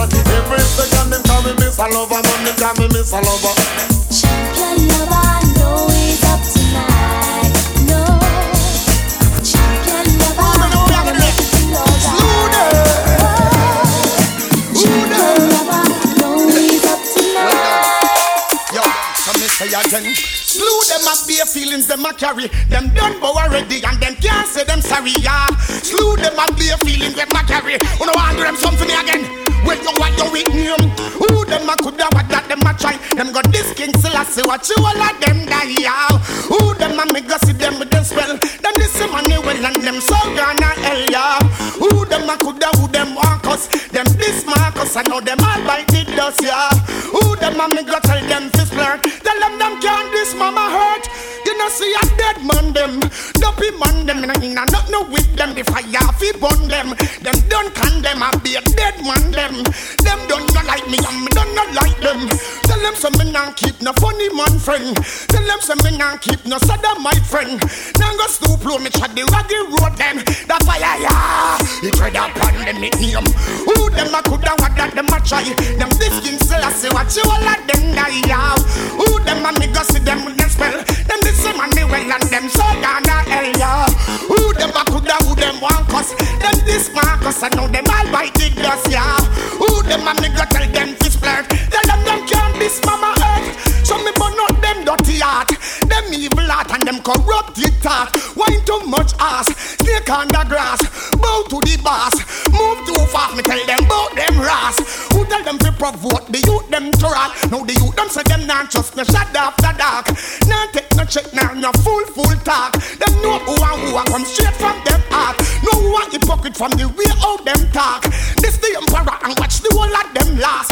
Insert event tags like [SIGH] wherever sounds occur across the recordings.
and every second, them call me Miss a Lover, man. They call me Miss a Lover. Champion lover, know he's up tonight. No, champion lover, gonna make you feel alright. Champion lover, know he's up tonight. Yo, so me say again. Slew them up bare feelings them a carry. Them done bow already and them can't say them sorry, yeah. Slew them up bare feelings them a carry. Who no want do them something me again? Well, you want your name? Who them a coulda what that them a try? Them got this king Selassie, what you all of them die, yeah. Who them a me go see them with them spell? Them this money well and them so gonna hell, yeah. Who them a coulda who them us? Them this Marcus, I know them all bite the dust, yeah. Who them a me go tell them see a dead man them, dopey man them, and I not no with them. The fire fi burn them. Them don't condemn, I be a dead man them. Them don't not like me, and me don't not like them. Tell them some me not keep no funny man friend. Tell them some me not keep no sada my friend. Now go stoop low, me chat the raggy road them. The fire yeah, it tread upon them nickname. Who them a coulda what that them a try? Them this king Selassie what you all of them die yeah. Who them a me go see them with them spell? Them this some money well and them so gonna hell yeah. Who them a coulda who them want cause? Them this Marcus I know them all bite the dust yeah. Who them a me go tell them fish flirt? Tell them them can't this mama earth. So me burn out them dirty heart, them evil heart and them corrupted thought. Wine too much ass, snake on the grass, bow to the boss. Move too fast, me tell them bout them ras. Who tell them to provoke the youth them to rat? Now the youth them say them not trust no shut after dark. Now take no check now no full full talk. Them know who and who a come straight from them heart. No a hypocrite from the way how them talk. This the emperor and watch the whole of them last.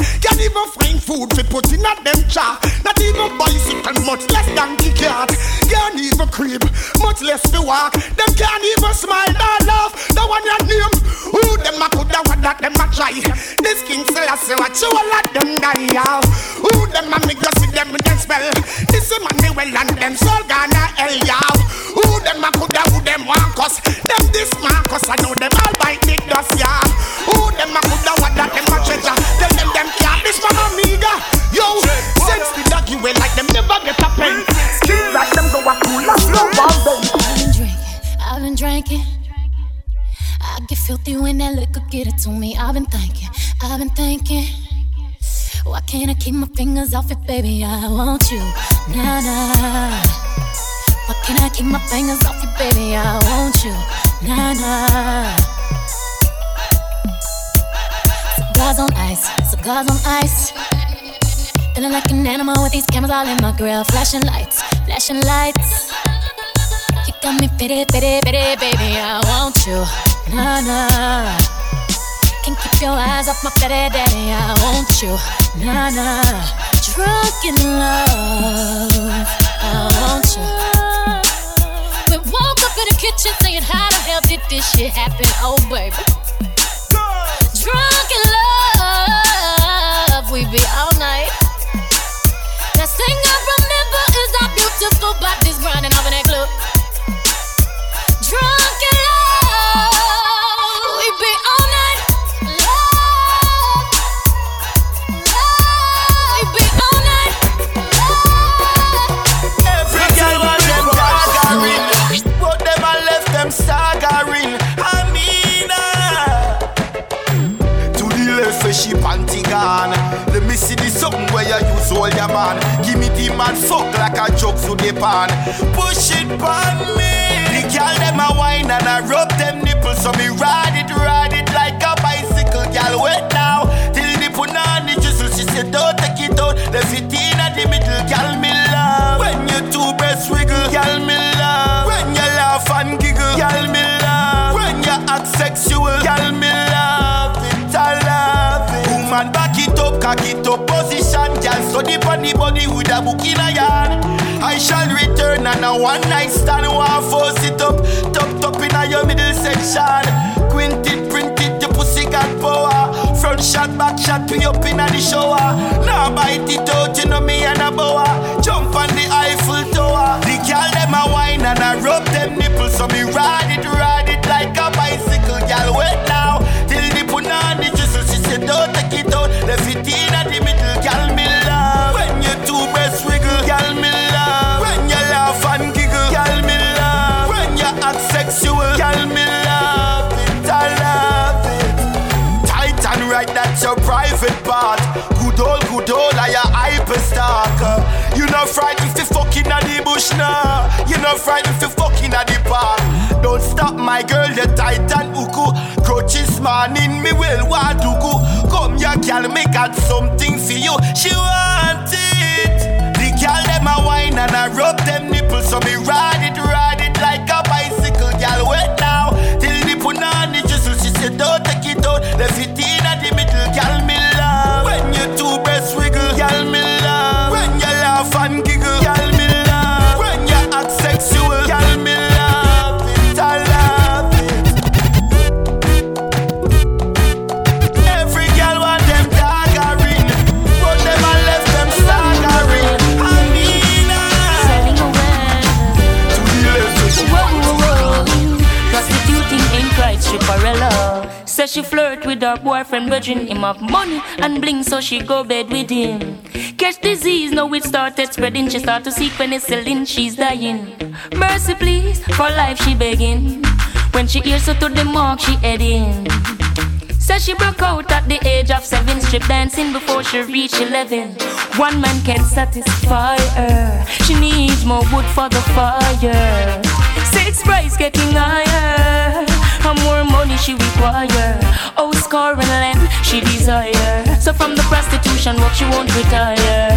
Food to put in at them chart. Not even bicycle, much less donkey cart. Can't even creep, much less to walk. Them can't even smile nor laugh. The one your name, who them a coulda what that them a try. This king Selassie, what you all of them die out. Who them a me go see them with them spell. This a well and them soul gonna hell y'all. Who them a coulda who them want cause. Them this Marcus, I know them all bite the dust yeah. Who them a coulda what that them a treasure. Tell them them can't this mama amiga. Yo, sex the doggy way like them never get a pen. Skin like them go a cool and slow all. I've been drinking, I've been drinking. I get filthy when that liquor get it to me. I've been thinking, I've been thinking. Why can't I keep my fingers off it, baby? I want you, nah nah. Why can't I keep my fingers off you, baby? I want you, nah nah. Cigars on ice, cigars on ice. Feeling like an animal with these cameras all in my grill. Flashing lights, flashing lights. You got me pity, pity, pity, baby. I want you, nah nah. Can't keep your eyes off my petty daddy. I want you, nah nah. Drunk in love, I want you. We woke up in the kitchen saying, How the hell did this shit happen? Oh, baby. Drunk be all night. Next thing I remember is our beautiful bodies grinding up in that club. Drunk. Something where you use all your man. Give me the man fuck like a joke to the pan. Push it pan me. The girl them a wine and I rub them nipples so me ride it, ride it like a bicycle. Girl wait now till the the jizzle. She said don't take it out. Left it in the middle. Girl me love when you two breasts wiggle. Girl me love when you laugh and giggle. Girl me love when you act sexual. Girl me cock position. Girl so deep on the body with a book in a yard. I shall return and a one night stand. One force it up, top top in a your middle section. Quinted, printed, your pussy got power. Front shot, back shot, we up in a the shower. Now bite it out, you know me and a boa. Jump on the Eiffel Tower. The girl them a wine and I rub them nipples, so me ride it, ride it like a bicycle. Girl, wait not frightened fi fucking at the bush now. You not frightened fi fucking at the park. Don't stop my girl, the tight and uku. Crutches morning, me will want to go. Come here, girl, me got something for you. She want it. The girl them a wine and I rub them nipples, so me ride it, ride it like a bicycle. Girl, wait now till the the jizzle. She said don't take it out, left it with her boyfriend, virgin him of money and bling, so she go bed with him. Catch disease, now it started spreading. She start to seek penicillin, she's dying. Mercy, please, for life she begging. When she hears her to the mark, she heading. Says she broke out at the age of seven, strip dancing before she reached eleven. One man can satisfy her. She needs more wood for the fire. Six price getting higher. And more money she require. Oh, score and land she desire. So from the prostitution work she won't retire.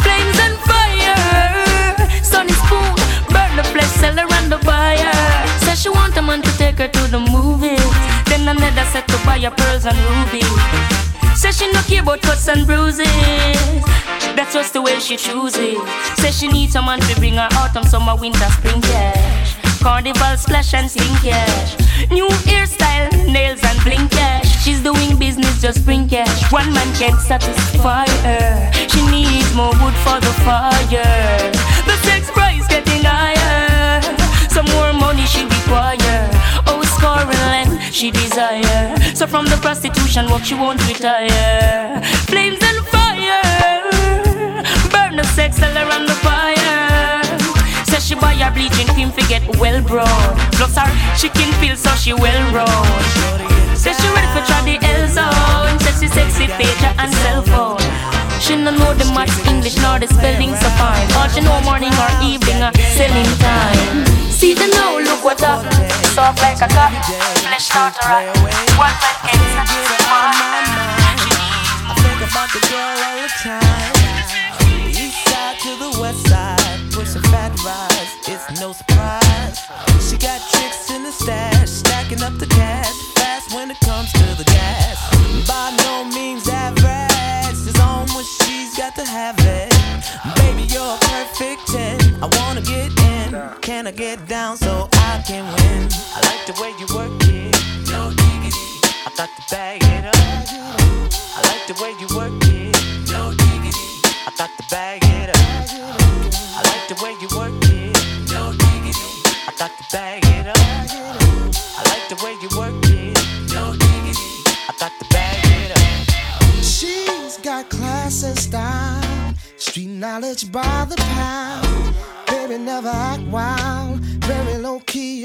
Flames and fire. Sunny spoon, burn the flesh seller and the buyer. Says she want a man to take her to the movies. Then another set to buy her pearls and rubies. Says she no care about cuts and bruises. That's just the way she chooses. Says she needs someone to bring her autumn, summer, winter, spring cash. Carnival splash and sling cash. New hairstyle, nails and bling cash. She's doing business, just bring cash. One man can't satisfy her. She needs more wood for the fire. The sex price getting higher. Some more money she require. Oh, scoring she desire. So from the prostitution work she won't retire. Flames and fire. Burn the sex all around the fire. She buy her bleaching cream to get well brown. Plus her chicken feel so she well round. Says she ready for try the L zone. Says she sexy pager and cell phone. She no know the maths, English, nor the spelling so fine. All she know morning or evening, uh, selling time. See the now, look what up. Soft like a cat, flesh not a rat. One man can satisfy. I think about the girl all the time. No surprise. She got tricks in the stash, stacking up the cash, fast when it comes to the gas. By no means average, it's on when she's got to have it. Baby, you're a perfect 10. I wanna get in, can I get down so I can win?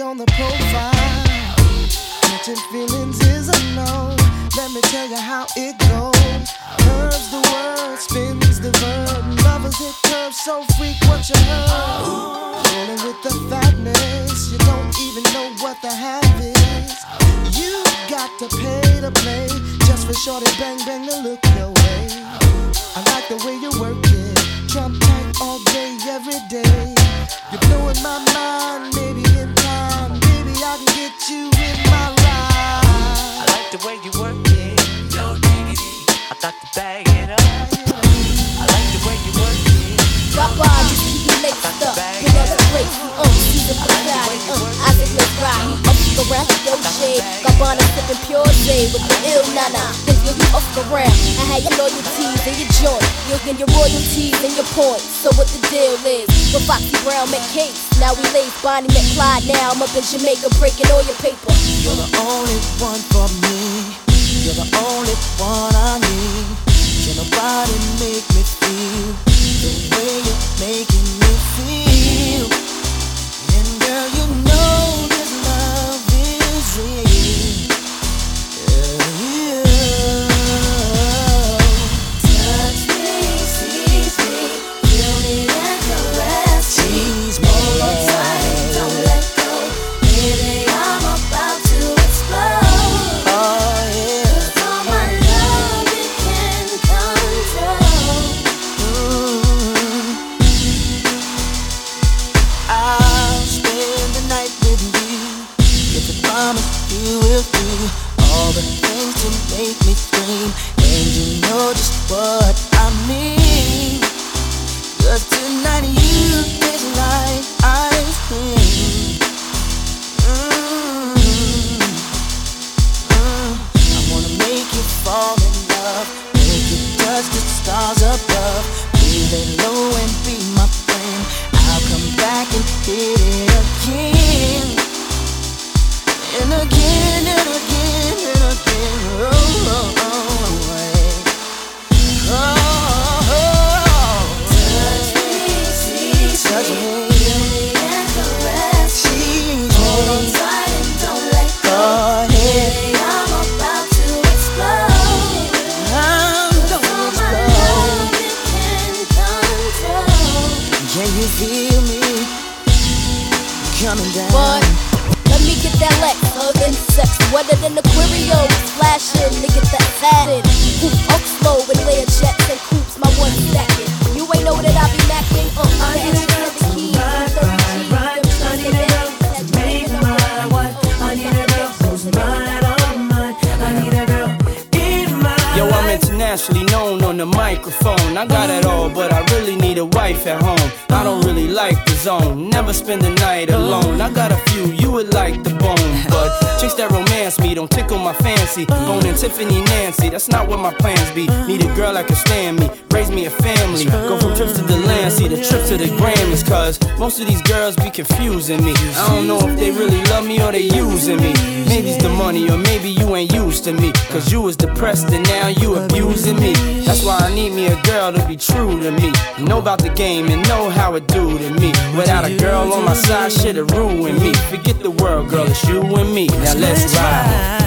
On the profile. Catching feelings is a. Let me tell you how it goes. Curves the word, spins the verb. Lovers hit curves so freak what you heard. Rolling with the fatness, you don't even know what the half is. You got to pay to play just for shorty bang bang to look your way. I like the way you work it, trump tight all day, every day. You're blowing my mind, Ride. Up the rest, yo shade. Gabbana sipping pure J with the ill nana. Cause you'll be off the ramp. I had your loyalties and your joint. You'll get your royalties and your points. So what the deal is? With Foxy Brown McCase. Now we lace Bonnie McClyde. Now I'm up in Jamaica breaking all your paper. You're the only one for me. You're the only one I need. Can nobody make me feel the way you're making me feel? Back never spend the night alone. I got a few, you would like the bone, but chicks that romance me don't tickle my fancy. Bone and Tiffany Nancy, that's not what my plans be. Need a girl that can stand me, raise me a family. Go from trips to the land, see the trip to the Grammys, cause most of these girls be confusing me. I don't know if they really love me or they using me. Maybe it's the money, or maybe you ain't used to me. Cause you was depressed and now you abusing me. That's why I need me a girl to be true to me. Know about the game and know how it do to me. Without a girl on my side, shit'll ruin me. Forget the world, girl, it's you and me. Now let's ride.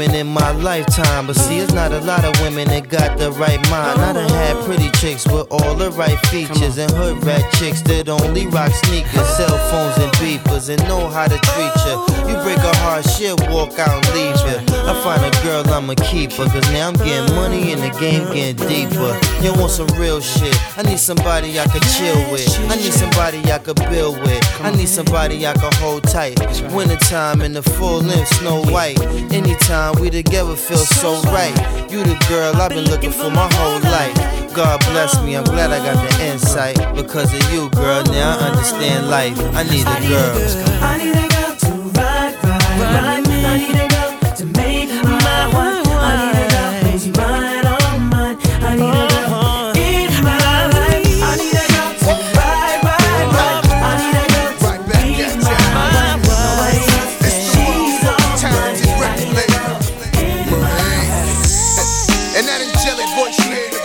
Women in my lifetime, but see, it's not a lot of women that got the right mind. I done had pretty chicks with all the right features, and hood rat chicks that only rock sneakers, cell phones, and beepers, and know how to treat you. You break a heart, she'll walk out and leave you. I find a girl, I'ma keep her, cause now I'm getting money and the game getting deeper. You want some real shit? I need somebody I could chill with. I need somebody I could build with. I need somebody I could hold tight. Wintertime in the full length, snow white. Anytime we together feel so right. You the girl I've been looking for my whole life. God bless me, I'm glad I got the insight. Because of you, girl, now I understand life. I need a girl. I need a girl to ride, ride, ride. I need a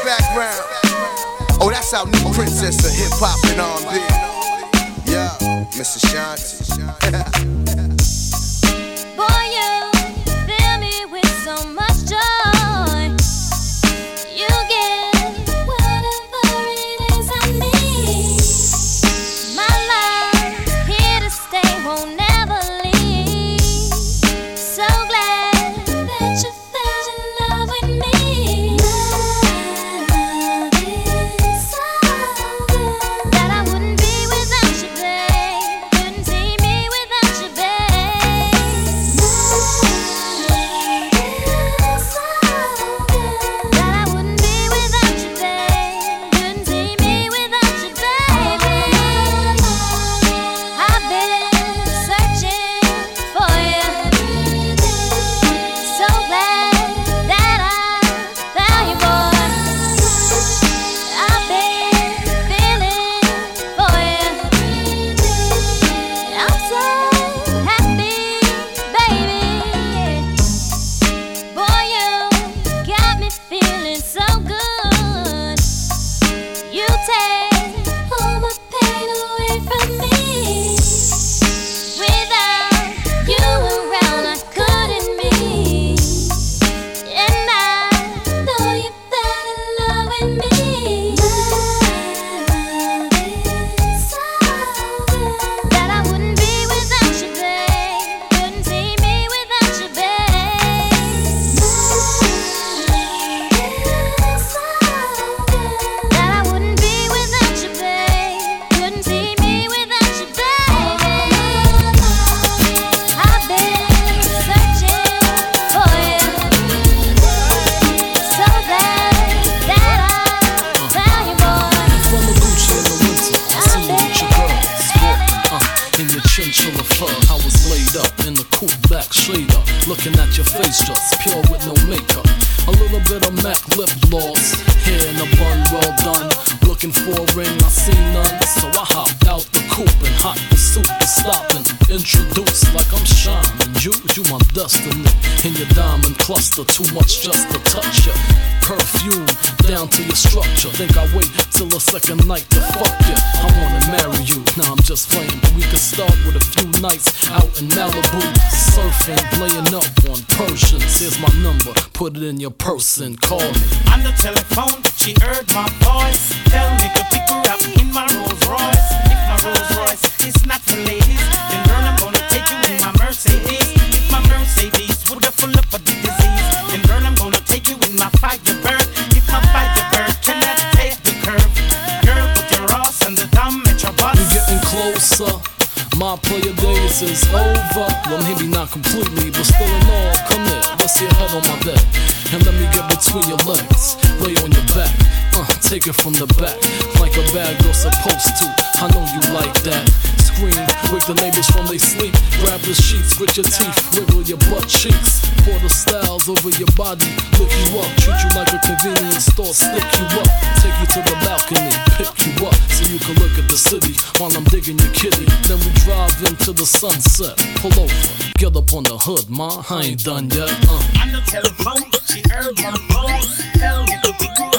background? Oh, that's our new princess of hip hop and R&B. Yeah, Miss Ashanti. [LAUGHS] Boy, you fill me with so much. Black shader, looking at your face just pure with no makeup. A little bit of MAC lip gloss, hair in a bun, well done. Looking for a ring, I seen none, so I hopped out the coupe and hot pursuit was stopping. Introduced like I'm shining, you, you my destiny. In your diamond cluster, too much just to touch ya. Perfume down to your structure. Think I wait till the second night to fuck ya. I wanna marry you, now I'm just playing. We could start with a few nights out put it in your purse and call me. On the telephone, she heard my voice. Tell me to pick her up in my Rolls Royce. If my Rolls Royce is not for My player days is over. Well, maybe not completely, but still in all. Come here, rest your head on my bed. And let me get between your legs. Lay on your back. Uh, take it from the back. Like a bad girl supposed to. I know you like that. Scream, wake the neighbors from they sleep. Grab the sheets with your teeth. Wiggle your butt cheeks. Pour the styles over your body. Lick you up. Treat you like a convenience store. Stick you up. Take you to the balcony. Pick you up. So you can look at the city while I'm digging your kitty. Then we drive into the sunset. Pull over. Get up on the hood, ma. I ain't done yet. Uh. On the telephone, she heard my voice. Tell me to pick her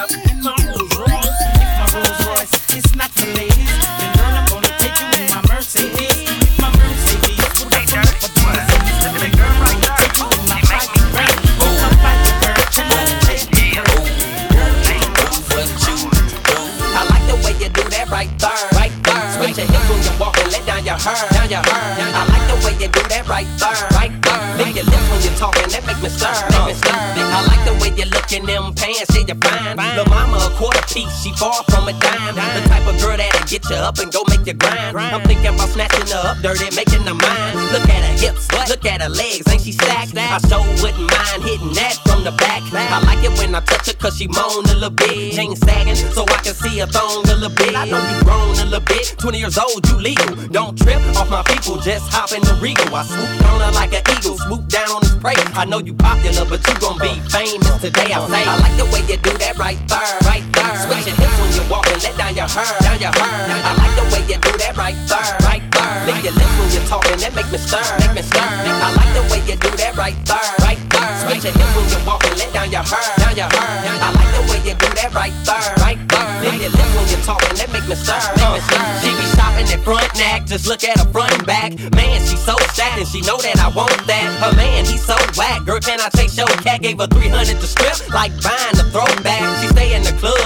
I like the way you do that right there, right there. Lick your lips when you're talking, that make me stir, make me stir. I like the way you look in them pants, say you're fine. Lil' mama a quarter piece, she far from a dime. The type of girl that'll get you up and go make you grind. I'm thinking about snatching her up, dirty, making her mine. Look at her hips, look at her legs, ain't she stacked? I so wouldn't mind hitting that from the back. I like it when I touch her cause she moan a little bit. Chain sagging so I can see her thong a little bit. I know you grown a little bit, 20 years old, you legal. Don't trip off my people, just hop in the regal. I swoop on her like an eagle, swoop down on his prey. I know you popular, but you gon' be famous today. I say, I like the way you do that right there, right there. Switch your hips when you walk and let down your hair, down your hair. I like the way you do that right there, right there. Lick your lips when you're talking, that make me stir, make me stir. I like the way you do that right there, right there. Switch your hips when you walk and let down your hair, down your hair. I like the way you do that right there, right there. Lick Make your lips when you're talking, that make me stir. Make me stir. She be shopping at front neck, just look at her front and back. Man, she so stacked and she know that I want that. Her man, he so whack. Girl, can I take show? Cat gave her 300 to strip, like buying a throwback. She stay in the club,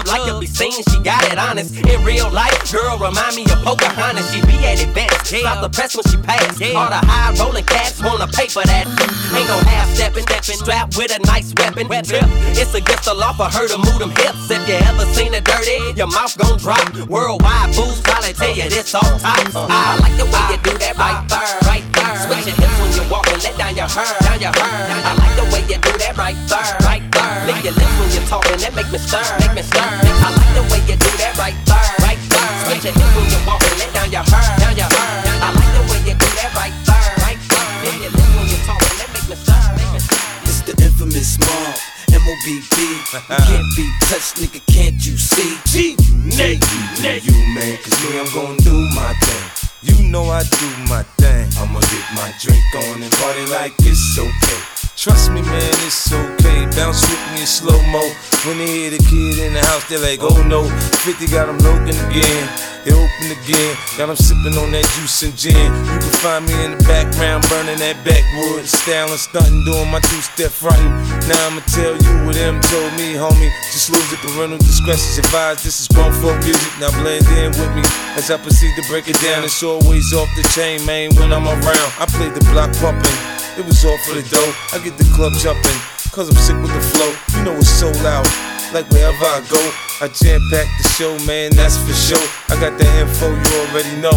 to she got it honest. In real life, girl, remind me of Pocahontas. She be at events, stop the press when she pass. All the high rolling cats wanna pay for that. Ain't no half stepping, stepping. strapped with a nice weapon. It's against the law for her to move them hips. If you ever seen it dirty, your mouth gon' drop. Worldwide fools probably tell you this all types. Uh-huh. I like the way you do that right uh-huh. there, right there. Switch your hips when you walk and let down your hair, down your hair. I like the way you do that right there, right there. Lick your lips when you're talking, that make me stir, make me stir. I like the way you do that right there, right there. Switch your hips when you walk and let down your hair, down your hair. I like the way you do that right there, right there. Lick your lips when you're talking, that make me stir, make me stir. It's the infamous mob. M-O-B-B [LAUGHS] Can't be touched, nigga, can't you see? G, Nate, Nate You, man, cause me, I'm gon' do my thing You know I do my thing I'ma get my drink on and party like it's okay Trust me, man, it's okay. Bounce with me in slow mo. When they hear the kid in the house, they're like, oh no. 50 got them looking again. They open again. Got them sipping on that juice and gin. You can find me in the background, burning that backwood. Styling, stunting, doing my two step fronting. Now I'ma tell you what them told me, homie. Just lose it, parental discretion's advised. This is grown folk music. Now blend in with me as I proceed to break it down. It's always off the chain, man, when I'm around. I play the block pumping. It was all for the dough. I get the club jumping, cause I'm sick with the flow. You know it's so loud. Like wherever I go, I jam pack the show, man, that's for sure. I got the info, you already know.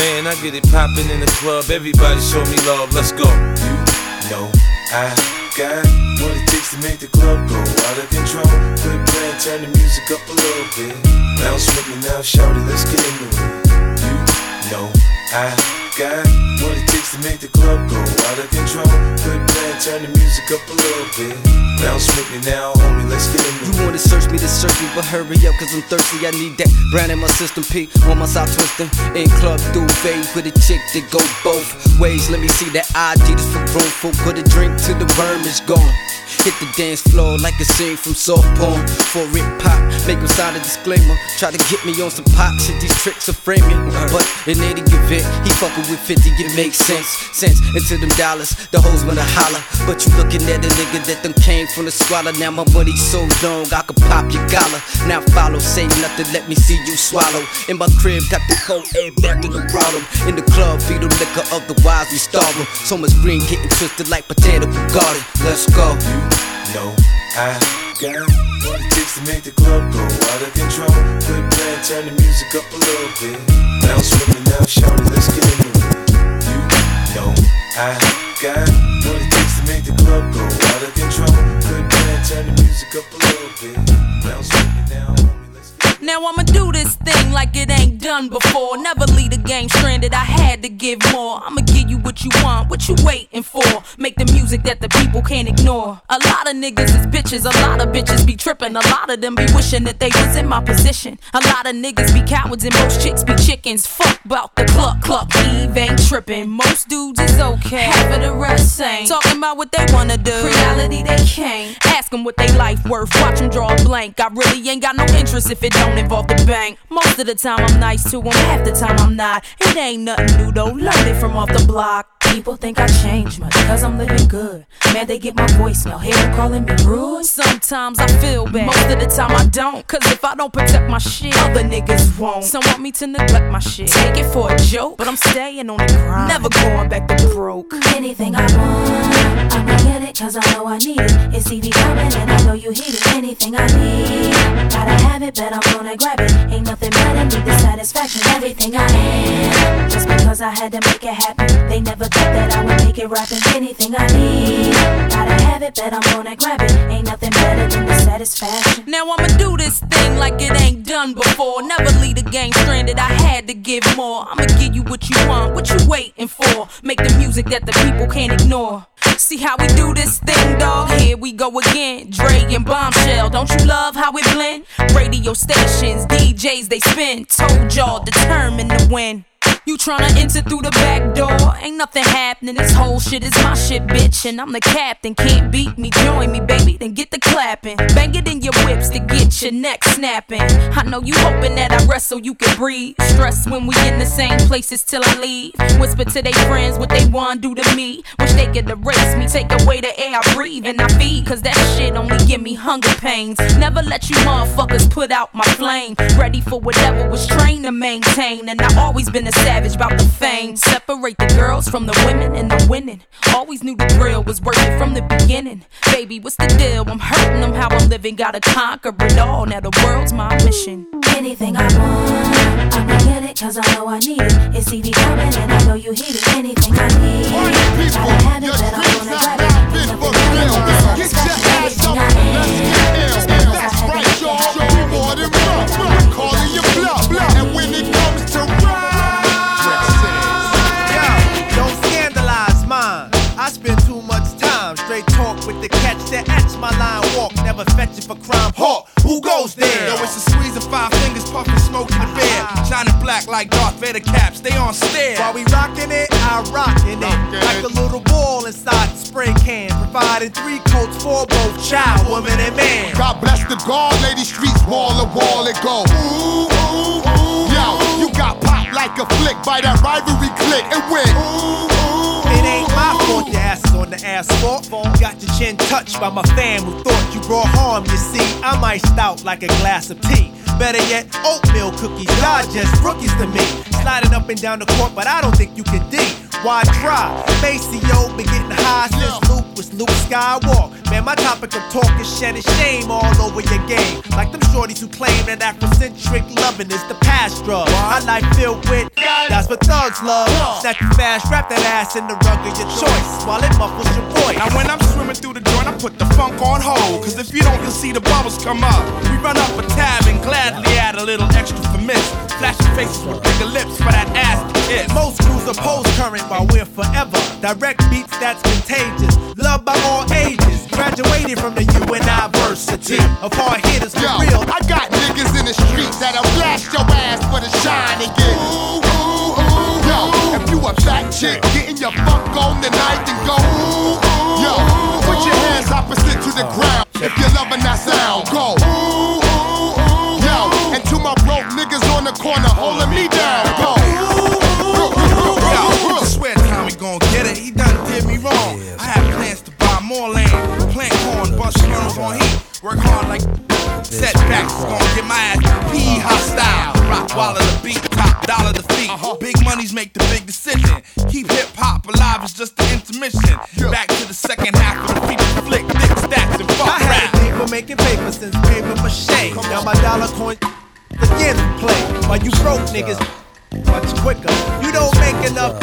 Man, I get it poppin' in the club. Everybody show me love, let's go. You know I got what it takes to make the club go out of control. Quit playing, turn the music up a little bit. Bounce with me now, shout it, let's get into it. You know I got to make the club go out of control. Quit playing, turn the music up a little bit. Bounce with me now, homie, let's get into You wanna search me to search me, but hurry up, cause I'm thirsty. I need that brand in my system, P. On my side twisting. In club through duvet with a chick that go both ways. Let me see that ID just for grown folk. Put a drink till the worm is gone. Hit the dance floor like a scene from soft porn. For it pop, make him sign a disclaimer. Try to get me on some pop shit, these tricks are framing. But in any event, he fucking with 50, it makes sense. Sense into them dollars, the hoes wanna holler. But you looking at a nigga that them came from the squalor. Now my money so long, I could pop your collar. Now follow, say nothing, let me see you swallow. In my crib, got the cold air back in the problem. In the club, feed them liquor, otherwise we starve. So much green getting twisted like potato garden. Let's go. Know I got what it takes to make the club go out of control. Quit playing, turn the music up a little bit. Bounce with me now, shout let's get into it. You know I got what it takes to make the club go out of control. Quit playing, turn the music up a little bit. Bounce with me now. Now I'ma do this thing like it ain't done before. Never leave the game stranded, I had to give more. I'ma give you what you want, what you waiting for. Make the music that the people can't ignore. A lot of niggas is bitches, a lot of bitches be tripping. A lot of them be wishing that they was in my position. A lot of niggas be cowards and most chicks be chickens. Fuck about the cluck cluck, Eve ain't tripping. Most dudes is okay, half of the rest ain't. Talking about what they wanna do, reality they can't. Ask them what they life worth, watch them draw a blank. I really ain't got no interest if it don't involve the bank. Most of the time I'm nice to them, half the time I'm not. It ain't nothing new though, learned it from off the block. People think I changed much cause I'm living good. Man, they get my voicemail, hear them calling me rude. Sometimes I feel bad, most of the time I don't. Cause if I don't protect my shit, other niggas won't. Some want me to neglect my shit. Take it for a joke, but I'm staying on the grind. Never going back to broke. Anything I want, I'ma get it cause I know I need it. It's Eve coming and I know you hear it. Anything I need, gotta have it, bet I'm gonna grab it. Ain't nothing better, need the satisfaction. Everything I am, just because I had to make it happen. They never that I would make it rapping. Anything I need, gotta have it, bet I'm gonna grab it. Ain't nothing better than the satisfaction. Now I'ma do this thing like it ain't done before. Never leave the game stranded, I had to give more. I'ma give you what you want, what you waiting for. Make the music that the people can't ignore. See how we do this thing, dog? Here we go again. Dre and Bombshell, don't you love how we blend? Radio stations, DJs, they spin. Told y'all determined to win. You tryna enter through the back door? Ain't nothing happening. This whole shit is my shit, bitch. And I'm the captain. Can't beat me. Join me, baby. Then get the clapping. Bang it in your whips to get your neck snapping. I know you hoping that I rest so you can breathe. Stress when we in the same places till I leave. Whisper to they friends what they want do to me. Wish they could erase me. Take away the air I breathe and I feed. Cause that shit only give me hunger pains. Never let you motherfuckers put out my flame. Ready for whatever was trained to maintain. And I always been a savage about the fame. Separate the girls from the women and the winning. Always knew the drill was working from the beginning. Baby, what's the deal? I'm hurting them how I'm living. Gotta conquer it all. Now the world's my mission. Anything I want, I'ma get it cause I know I need it. It's Eve coming and I know you hear it. Anything I need, gotta have it, but I'm gonna grab it. Nothing better than the satisfaction. Anything I need, That's right, y'all. Show more than rough. Calling you bluff. And when it comes to Yo, that etch my line walk. Never fetch it for crime. Hawk, who goes there? Yo, it's a squeeze of five fingers, puffing smoke in the bear. Shining black like Darth Vader caps, they on stare. While we rockin' it, I rockin' it. Like a little ball inside the spray can. Providing three coats for both child, woman, and man. God bless the guard, lady streets, wall to wall it go. Ooh, ooh, ooh. Yo, you got popped like a flick by that rivalry click and went. Ooh, ooh, It ain't my fault your ass is on the asphalt. Chin touched by my fam who thought you brought harm. You see, I'm iced out like a glass of tea. Better yet, oatmeal cookies. Y'all just rookies to me. Sliding up and down the court, but I don't think you can D. Why try? Maseo been getting high since Luke was Luke Skywalk. Man, my topic of talk is shedding shame all over your game. Like them shorties who claim that Afrocentric loving is the past drug. My life filled with that's what thugs love. Snatch you fast, wrap that ass in the rug of your choice while it muffles your voice. Now when I'm swimming through the joint, I put the funk on hold. Cause if you don't, you'll see the bubbles come up. We run up a tab and gladly add a little extra for miss. Flashing faces with bigger lips for that ass to kiss. Most crews oppose current while we're forever. Direct beats that's contagious. Loved by all ages. Graduated from the university of hard hitters for Yo, real. I got niggas in the streets that'll blast your ass for the shine and get. Ooh, ooh, ooh. Yo, if you a fat chick getting your fuck on tonight, then go. Ooh, ooh. Yo, put your hands opposite to the ground if you're loving that while the beat, top dollar the feet. Uh-huh. Big money's make the big decision. Keep hip hop alive is just the intermission. Back to the second half of the feature flick, thick stacks and fuck I had rap. a thing for making paper since paper mache. Now my dollar coin again play. While you broke niggas much quicker. You don't make enough.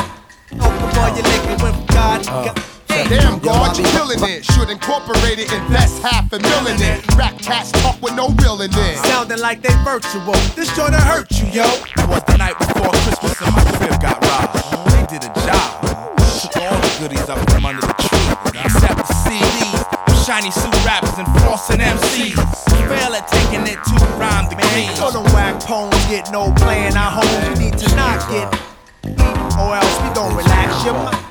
Open all your liquor when God. Uh. got- Damn, God, you killing it. Should incorporate it, invest half a million in it. Rap cats talk with no real in it. Sounding like they virtual. This joint hurt you, yo. That was the night before Christmas and my crib got robbed. They did a job. Took all the goodies up from under the tree. Except the CDs, shiny suit rappers and flossing MCs. Fail at taking it to rhyme the game. So them whack poems get no playing our homes. You need to not get or else we gon' relax your mind.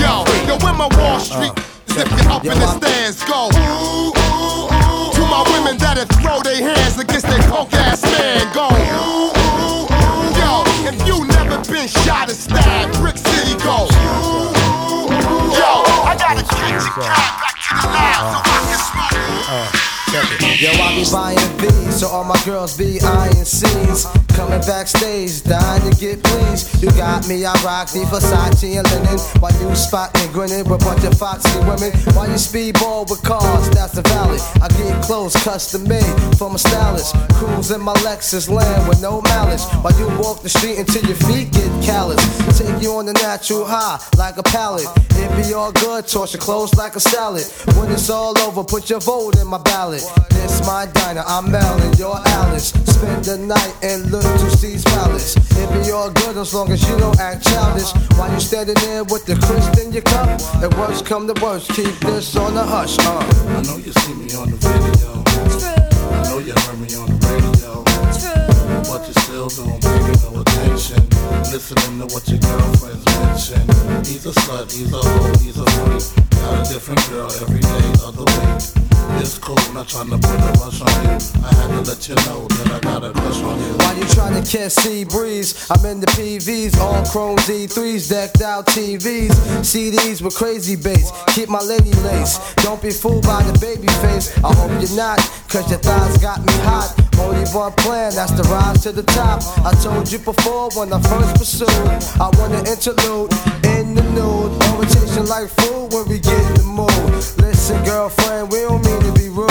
Yo, yo, when my Wall Street is if you're up in the stands, go. Ooh, ooh, ooh. To my women that'll throw their hands against their punk ass man, go. Ooh, ooh, ooh. Yo, if you never been shot or stabbed, Brick City, go. Ooh, ooh, ooh. Yo, I gotta get your cat back to the lab so I can smoke. Yo, I be buying V's, so all my girls be eyeing C's. Coming backstage, dying to get pleased. You got me, I rock the Versace and linen. While you spot me grinning with a bunch of foxy women. While you speedball with cars, that's the valid. I get clothes custom made from a stylist. Cruise in my Lexus land with no malice. While you walk the street until your feet get callous. Take you on the natural high like a pallet. It be all good, toss your clothes like a salad. When it's all over, put your vote in my ballot. This my diner, I'm Mel and you're Alice. Spend the night and look to C's Palace. It be all good as long as you don't act childish. While you standing there with the crisp in your cup. The worst come to worst, keep this on the hush. Uh. I know you see me on the video. Know you heard me on the radio. But you still don't pay no attention. Listening to what your girlfriends mention. He's a slut, he's a hoe, he's a freak. Got a different girl every day of the week. It's cool, not trying to put a rush on you. I had to let you know that I got a crush on you. While you trying to catch sea breeze, I'm in the PVs, all chrome Z3s, decked out TVs, CDs with crazy bass. Keep my lady lace. Don't be fooled by the baby face. I hope you're not, cause your thighs got me hot. Only one plan, that's the rise to the top. I told you before when I first pursued. I want to interlude in the nude. Orientation like food when we get in the mood. Listen, girlfriend, we don't mean to be rude.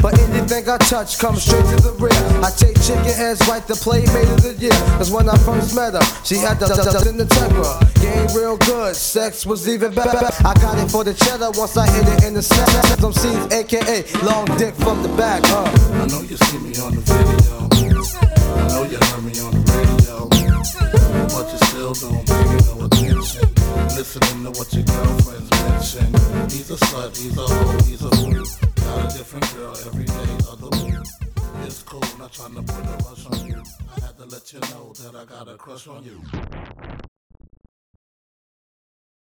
But anything I touch comes straight to the rear. I take chicken heads right to playmate of the year. Cause when I first met her, she had the in the temper. Game real good, sex was even better. I got it for the cheddar once I hit it in the snap. Some seeds, aka long dick from the back, huh? I know you see me on the video. I know you heard me on the radio. But you still don't pay no attention. Listening to what your girlfriends mention. He's a slut, he's a hoe, he's a freak. Got a different girl every day of the week. It's cool, not trying to put a rush on you. I had to let you know that I got a crush on you.